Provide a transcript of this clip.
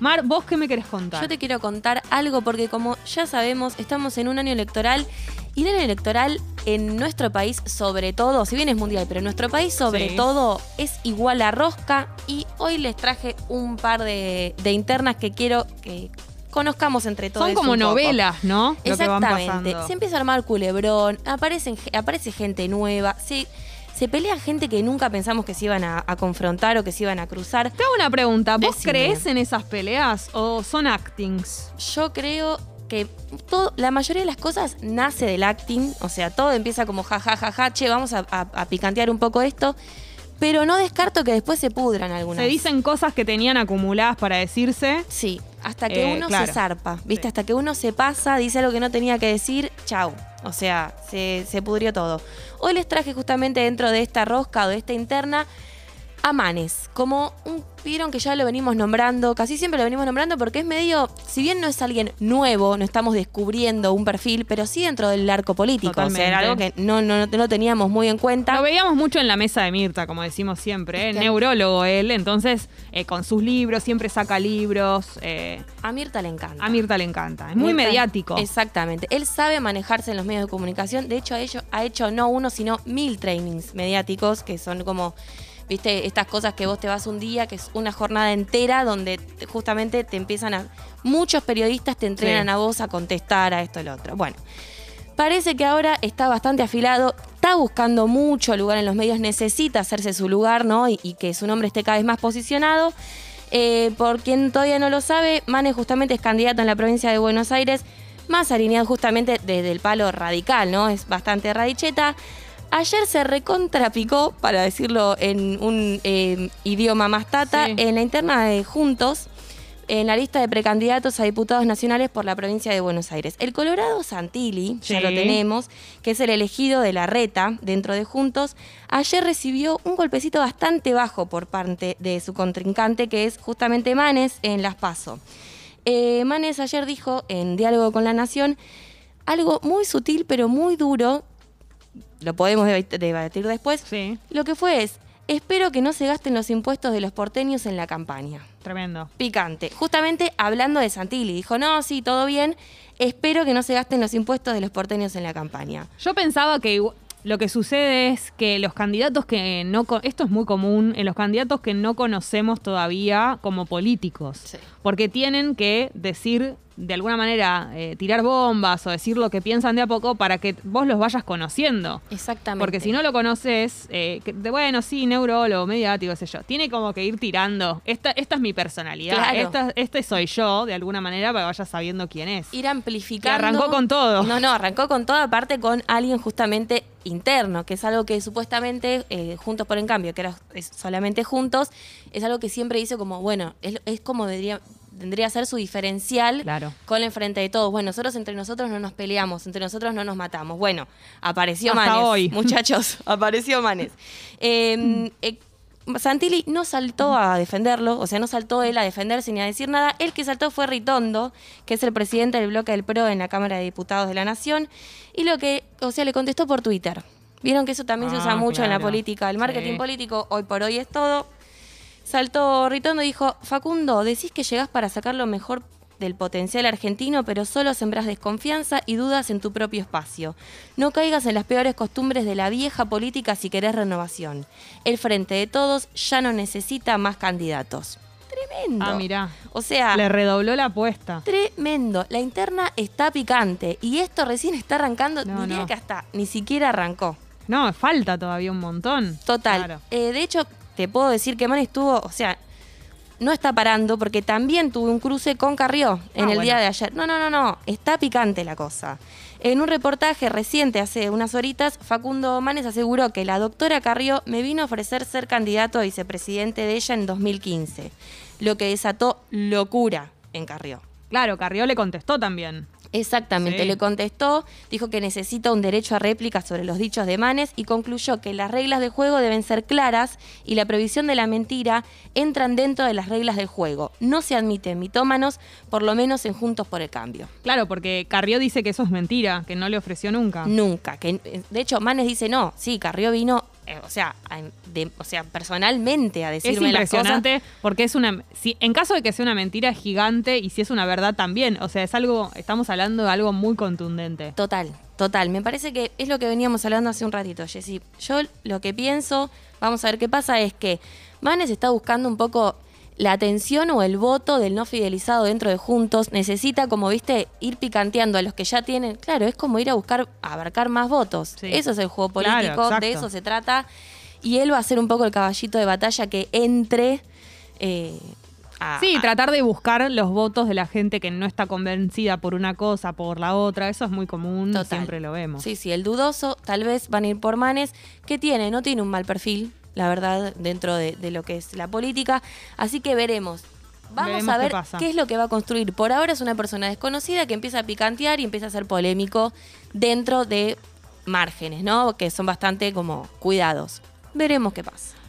Mar, ¿vos qué me querés contar? Yo te quiero contar algo porque como ya sabemos, estamos en un año electoral y el año electoral en nuestro país sobre todo, si bien es mundial, pero en nuestro país sobre Sí. todo es igual a rosca y hoy les traje un par de, de internas que quiero que conozcamos entre todos. Son como poco. novelas, ¿no? Lo que van Exactamente. Se empieza a armar culebrón, aparecen, aparece gente nueva, se, se pelea gente que nunca pensamos que se iban a, a confrontar o que se iban a cruzar. Te hago una pregunta. ¿Vos Decime. crees en esas peleas o son actings? Yo creo que todo, la mayoría de las cosas nace del acting, o sea, todo empieza como ja, ja, ja, ja, che, vamos a, a- a picantear un poco esto, pero no descarto que después se pudran algunas. Se dicen cosas que tenían acumuladas para decirse. Sí, hasta que Eh, uno claro. se zarpa, ¿viste? Sí. Hasta que uno se pasa, dice algo que no tenía que decir, chau. O sea, se, se pudrió todo. Hoy les traje justamente dentro de esta rosca o de esta interna a Manes. Como un, vieron que ya lo venimos nombrando, casi siempre lo venimos nombrando porque es medio, si bien no es alguien nuevo, no estamos descubriendo un perfil, pero sí dentro del arco político. O sea, era algo que no, no, no, no teníamos muy en cuenta. Lo veíamos mucho en la mesa de Mirta, como decimos siempre. ¿eh? Neurólogo él, entonces eh, con sus libros, siempre saca libros. eh, A Mirta le encanta. a Mirta le encanta. Es muy mediático. Exactamente. Él sabe manejarse en los medios de comunicación. De hecho, ha hecho, ha hecho no uno, sino mil trainings mediáticos, que son como, viste, estas cosas que vos te vas un día, que es una jornada entera donde te- justamente te empiezan a. Muchos periodistas te entrenan Sí. a vos a contestar a esto y lo otro. Bueno. Parece que ahora está bastante afilado, está buscando mucho lugar en los medios, necesita hacerse su lugar, ¿no? Y, y que su nombre esté cada vez más posicionado. Eh, por quien todavía no lo sabe, Mane justamente es candidato en la provincia de Buenos Aires, más alineado justamente desde el palo radical, ¿no? Es bastante radicheta. Ayer se recontrapicó, para decirlo en un eh, idioma más tata, Sí. en la interna de Juntos, en la lista de precandidatos a diputados nacionales por la provincia de Buenos Aires. El Colorado Santilli, ya lo tenemos, que es el elegido de la reta dentro de Juntos, ayer recibió un golpecito bastante bajo por parte de su contrincante, que es justamente Manes en Las Paso. Eh, Manes ayer dijo en Diálogo con la Nación algo muy sutil pero muy duro, lo podemos debatir después, Sí, lo que fue es, espero que no se gasten los impuestos de los porteños en la campaña tremendo. picante. Justamente hablando de Santilli, dijo, no, sí, todo bien, espero que no se gasten los impuestos de los porteños en la campaña. Yo pensaba que lo que sucede es que los candidatos que no... Esto es muy común en los candidatos que no conocemos todavía como políticos. Sí. Porque tienen que decir, de alguna manera, eh, tirar bombas o decir lo que piensan de a poco para que vos los vayas conociendo. Exactamente. Porque si no lo conoces, eh, que- de, bueno, sí, neurólogo, mediático, sé yo. Tiene como que ir tirando. Esta, esta es mi personalidad. Claro. Esta, este soy yo, de alguna manera, para que vayas sabiendo quién es. Ir amplificando. Que arrancó con todo. No, no, arrancó con todo, aparte con alguien justamente interno, que es algo que supuestamente eh, Juntos por en Cambio, que era solamente Juntos, es algo que siempre dice como, bueno, es, es como debería, tendría que ser su diferencial Claro. con el frente de todos. Bueno, nosotros entre nosotros no nos peleamos, entre nosotros no nos matamos. Bueno, apareció Hasta Manes. hoy. Muchachos, apareció Manes. Eh, eh, Santilli no saltó a defenderlo, o sea, no saltó él a defenderse ni a decir nada. El que saltó fue Ritondo, que es el presidente del bloque del PRO en la Cámara de Diputados de la Nación, y lo que, o sea, le contestó por Twitter. Vieron que eso también se usa Ah, mucho en la política, el marketing Sí. político hoy por hoy es todo. Saltó Ritondo y dijo, Facundo, decís que llegás para sacar lo mejor del potencial argentino, pero solo sembrás desconfianza y dudas en tu propio espacio. No caigas en las peores costumbres de la vieja política si querés renovación. El Frente de Todos ya no necesita más candidatos. Tremendo. Ah, mirá. O sea, Le redobló la apuesta. tremendo. La interna está picante y esto recién está arrancando. No, diría no. que hasta ni siquiera arrancó. No, falta todavía un montón. Total. Claro. Eh, de hecho, te puedo decir que Man estuvo, o sea, no está parando porque también tuve un cruce con Carrió en Ah, el bueno. día de ayer. No, no, no, no. Está picante la cosa. En un reportaje reciente, hace unas horitas, Facundo Manes aseguró que la doctora Carrió me vino a ofrecer ser candidato a vicepresidente de ella en 2015, lo que desató locura en Carrió. Claro, Carrió le contestó también. Exactamente, Sí. le contestó, dijo que necesita un derecho a réplica sobre los dichos de Manes y concluyó que las reglas de juego deben ser claras y la prohibición de la mentira entran dentro de las reglas del juego. No se admiten mitómanos, por lo menos en Juntos por el Cambio. Claro, porque Carrió dice que eso es mentira, que no le ofreció nunca. Nunca. Que, de hecho, Manes dice no, sí, Carrió vino eh, o sea, de- o sea, personalmente a Es decirme las cosas. impresionante porque es una. Si, en caso de que sea una mentira es gigante y si es una verdad también. O sea, es algo. Estamos hablando de algo muy contundente. Total, total. Me parece que es lo que veníamos hablando hace un ratito, Jessy. Yo lo que pienso, vamos a ver qué pasa, es que Manes está buscando un poco la atención o el voto del no fidelizado dentro de Juntos. Necesita, como viste, ir picanteando a los que ya tienen. Claro, es como ir a buscar, a abarcar más votos. Sí. Eso es el juego político, de eso se trata. Y él va a ser un poco el caballito de batalla que entre. eh, a- Sí, a- tratar de buscar los votos de la gente que no está convencida por una cosa, por la otra. Eso es muy común, Total. siempre lo vemos. Sí, sí, el dudoso, tal vez van a ir por Manes, que tiene, no tiene un mal perfil, la verdad, dentro de, de lo que es la política. Así que veremos. Vamos Veremos a ver qué es lo que va a construir. Por ahora es una persona desconocida que empieza a picantear y empieza a ser polémico dentro de márgenes, ¿no? Que son bastante como cuidados. Veremos qué pasa.